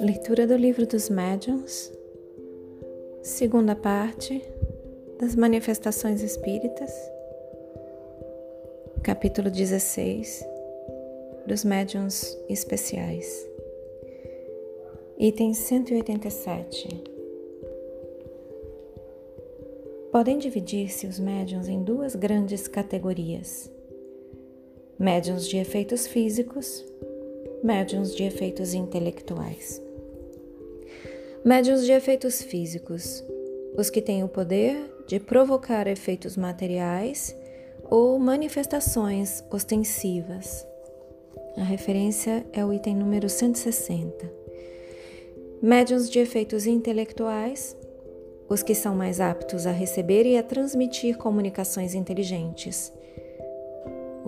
Leitura do Livro dos Médiuns, segunda parte das Manifestações Espíritas, capítulo 16 dos Médiuns Especiais, item 187. Podem dividir-se os médiuns em duas grandes categorias: médiuns de efeitos físicos, médiuns de efeitos intelectuais. Médiuns de efeitos físicos, os que têm o poder de provocar efeitos materiais ou manifestações ostensivas. A referência é o item número 160. Médiuns de efeitos intelectuais, os que são mais aptos a receber e a transmitir comunicações inteligentes.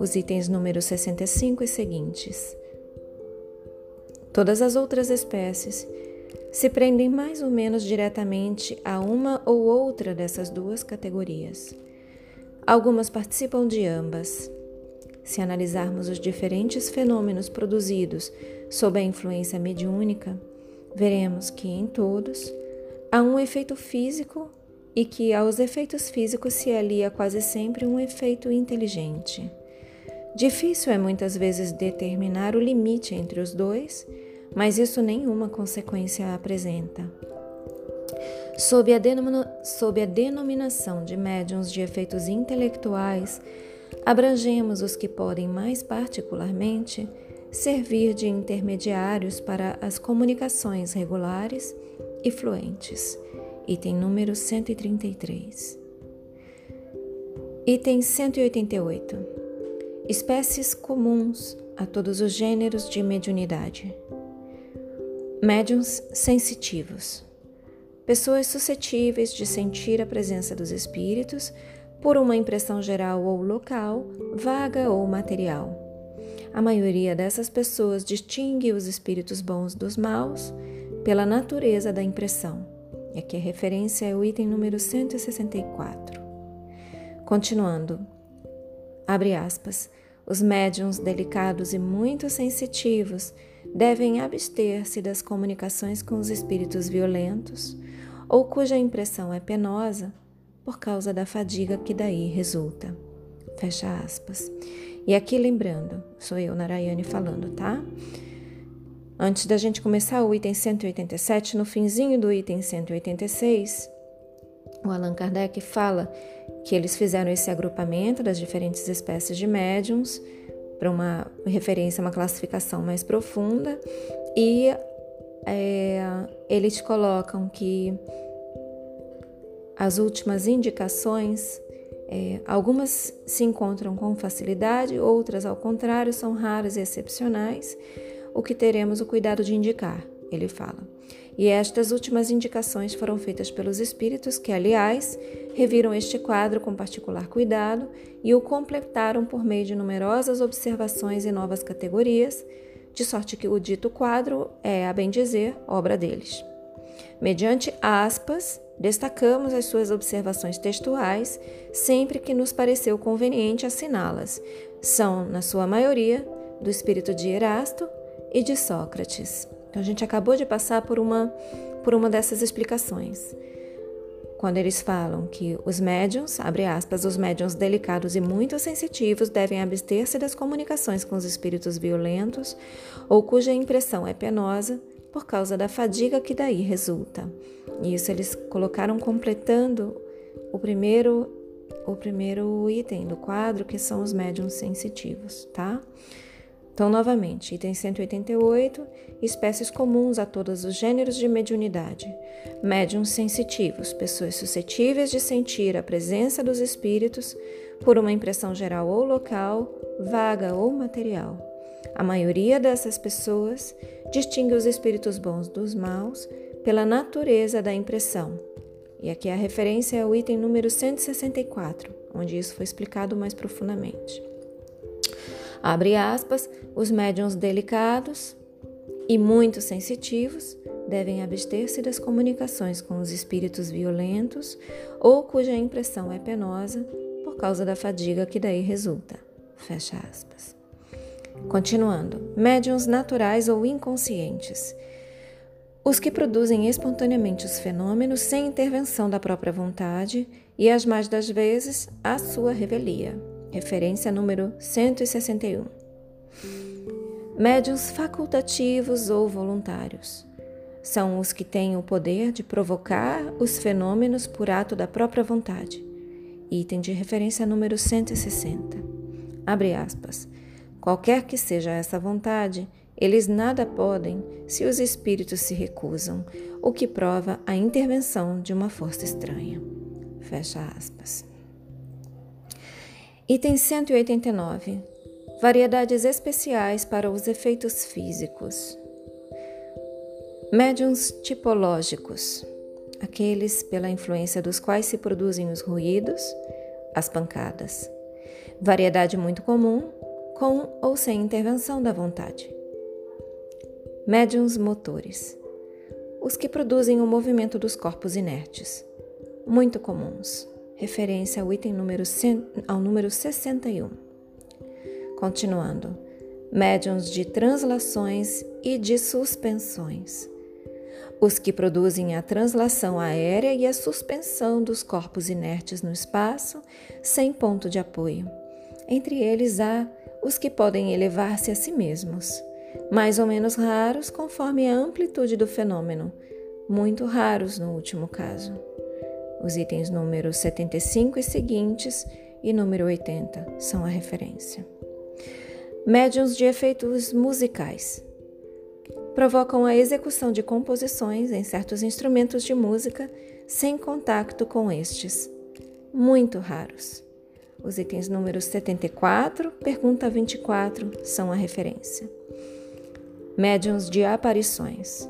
Os itens número 65 e seguintes. Todas as outras espécies se prendem mais ou menos diretamente a uma ou outra dessas duas categorias. Algumas participam de ambas. Se analisarmos os diferentes fenômenos produzidos sob a influência mediúnica, veremos que em todos há um efeito físico e que aos efeitos físicos se alia quase sempre um efeito inteligente. Difícil é muitas vezes determinar o limite entre os dois mas isso nenhuma consequência apresenta. Sob a, sob a denominação de médiums de efeitos intelectuais, abrangemos os que podem mais particularmente servir de intermediários para as comunicações regulares e fluentes. Item número 133. Item 188. Espécies comuns a todos os gêneros de mediunidade. Médiuns sensitivos. Pessoas suscetíveis de sentir a presença dos espíritos por uma impressão geral ou local, vaga ou material. A maioria dessas pessoas distingue os espíritos bons dos maus pela natureza da impressão. E aqui a referência é o item número 164. Continuando, abre aspas, os médiums delicados e muito sensitivos devem abster-se das comunicações com os espíritos violentos ou cuja impressão é penosa por causa da fadiga que daí resulta. Fecha aspas. E aqui lembrando, sou eu, Narayane, falando, tá? Antes da gente começar o item 187, no finzinho do item 186, o Allan Kardec fala que eles fizeram esse agrupamento das diferentes espécies de médiums para uma referência, uma classificação mais profunda, e é, eles colocam que as últimas indicações, é, algumas se encontram com facilidade, outras, ao contrário, são raras e excepcionais, o que teremos o cuidado de indicar, ele fala. E estas últimas indicações foram feitas pelos espíritos que, aliás, reviram este quadro com particular cuidado e o completaram por meio de numerosas observações e novas categorias, de sorte que o dito quadro é, a bem dizer, obra deles. Mediante aspas, destacamos as suas observações textuais sempre que nos pareceu conveniente assiná-las. São, na sua maioria, do espírito de Erasto e de Sócrates. Então a gente acabou de passar por uma por uma dessas explicações. Quando eles falam que os médiums, abre aspas, os médiums delicados e muito sensitivos devem abster-se das comunicações com os espíritos violentos ou cuja impressão é penosa por causa da fadiga que daí resulta. E isso eles colocaram completando o primeiro o primeiro item do quadro, que são os médiums sensitivos, tá? Então, novamente, item 188, espécies comuns a todos os gêneros de mediunidade. Médiums sensitivos, pessoas suscetíveis de sentir a presença dos espíritos por uma impressão geral ou local, vaga ou material. A maioria dessas pessoas distingue os espíritos bons dos maus pela natureza da impressão. E aqui a referência é o item número 164, onde isso foi explicado mais profundamente. Abre aspas, os médiums delicados e muito sensitivos devem abster-se das comunicações com os espíritos violentos ou cuja impressão é penosa por causa da fadiga que daí resulta. Fecha aspas. Continuando, médiums naturais ou inconscientes. Os que produzem espontaneamente os fenômenos sem intervenção da própria vontade e, as mais das vezes, a sua revelia. Referência número 161. Médiuns facultativos ou voluntários. São os que têm o poder de provocar os fenômenos por ato da própria vontade. Item de referência número 160. Abre aspas. Qualquer que seja essa vontade, eles nada podem se os espíritos se recusam, o que prova a intervenção de uma força estranha. Fecha aspas. Item 189. Variedades especiais para os efeitos físicos. Médiuns tipológicos. Aqueles pela influência dos quais se produzem os ruídos, as pancadas. Variedade muito comum, com ou sem intervenção da vontade médiums motores, os que produzem o movimento dos corpos inertes, muito comuns. Referência ao item número, ao número 61. Continuando, médiums de translações e de suspensões, os que produzem a translação aérea e a suspensão dos corpos inertes no espaço sem ponto de apoio. Entre eles há os que podem elevar-se a si mesmos mais ou menos raros conforme a amplitude do fenômeno, muito raros no último caso. Os itens número 75 e seguintes e número 80 são a referência. Médiuns de efeitos musicais provocam a execução de composições em certos instrumentos de música sem contato com estes, muito raros. Os itens números 74, pergunta 24 são a referência médiums de aparições.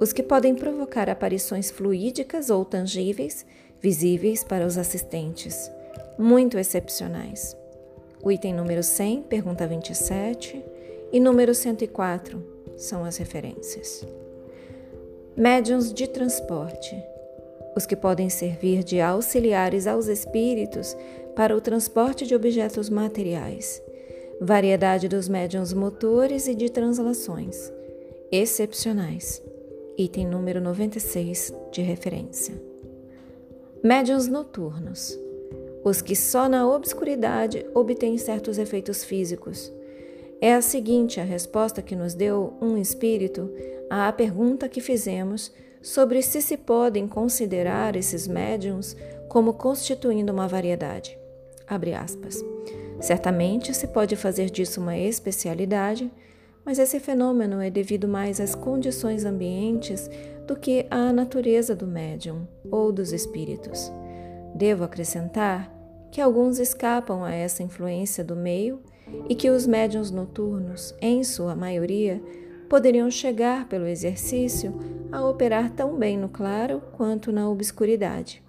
Os que podem provocar aparições fluídicas ou tangíveis, visíveis para os assistentes, muito excepcionais. O item número 100, pergunta 27, e número 104 são as referências. Médiuns de transporte. Os que podem servir de auxiliares aos espíritos para o transporte de objetos materiais variedade dos médiums motores e de translações, excepcionais. Item número 96 de referência. Médiuns noturnos. Os que só na obscuridade obtêm certos efeitos físicos. É a seguinte a resposta que nos deu um espírito à pergunta que fizemos sobre se se podem considerar esses médiums como constituindo uma variedade. Certamente se pode fazer disso uma especialidade, mas esse fenômeno é devido mais às condições ambientes do que à natureza do médium ou dos espíritos. Devo acrescentar que alguns escapam a essa influência do meio e que os médiums noturnos, em sua maioria, poderiam chegar pelo exercício a operar tão bem no claro quanto na obscuridade.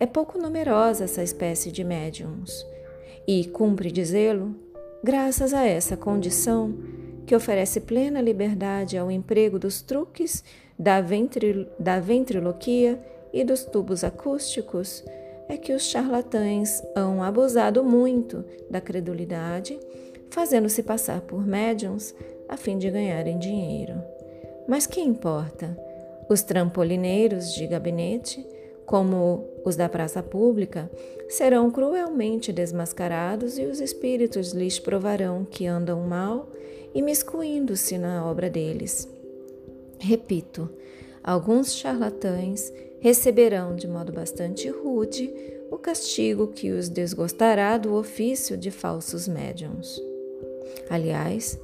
É pouco numerosa essa espécie de médiums e, cumpre dizê-lo, graças a essa condição, que oferece plena liberdade ao emprego dos truques, da, da ventriloquia e dos tubos acústicos, é que os charlatães hão abusado muito da credulidade, fazendo-se passar por médiums a fim de ganharem dinheiro. Mas que importa? Os trampolineiros de gabinete como os da praça pública, serão cruelmente desmascarados e os espíritos lhes provarão que andam mal, imiscuindo-se na obra deles. Repito, alguns charlatães receberão de modo bastante rude o castigo que os desgostará do ofício de falsos médiums. Aliás,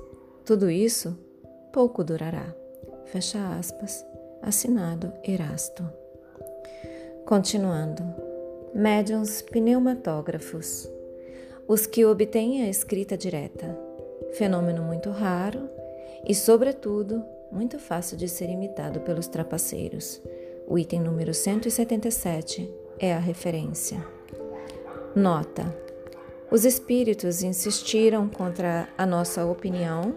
tudo isso pouco durará. Fecha aspas. Assinado Erasto. Continuando, médiuns pneumatógrafos, os que obtêm a escrita direta, fenômeno muito raro e, sobretudo, muito fácil de ser imitado pelos trapaceiros. O item número 177 é a referência. Nota: os espíritos insistiram contra a nossa opinião.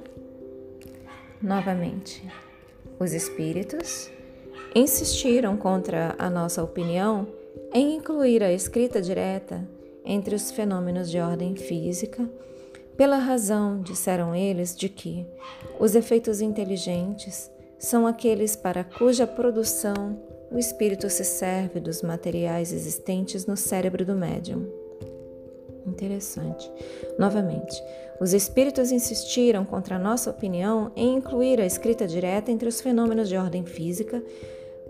Novamente, os espíritos insistiram contra a nossa opinião em incluir a escrita direta entre os fenômenos de ordem física, Pela razão, disseram eles, de que os efeitos inteligentes são aqueles para cuja produção o espírito se serve dos materiais existentes no cérebro do médium. Interessante. Novamente, os espíritos insistiram contra a nossa opinião em incluir a escrita direta entre os fenômenos de ordem física,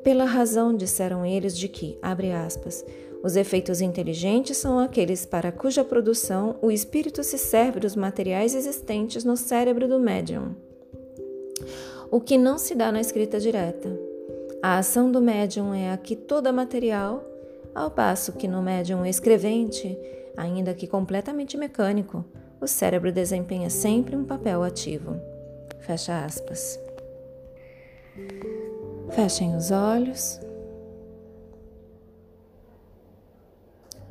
pela razão, disseram eles, de que, abre aspas, os efeitos inteligentes são aqueles para cuja produção o espírito se serve dos materiais existentes no cérebro do médium. O que não se dá na escrita direta. A ação do médium é aqui toda material, ao passo que no médium escrevente, ainda que completamente mecânico, o cérebro desempenha sempre um papel ativo. Fecha aspas. Fechem os olhos.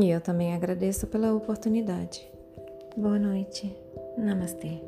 E eu também agradeço pela oportunidade. Boa noite. Namastê.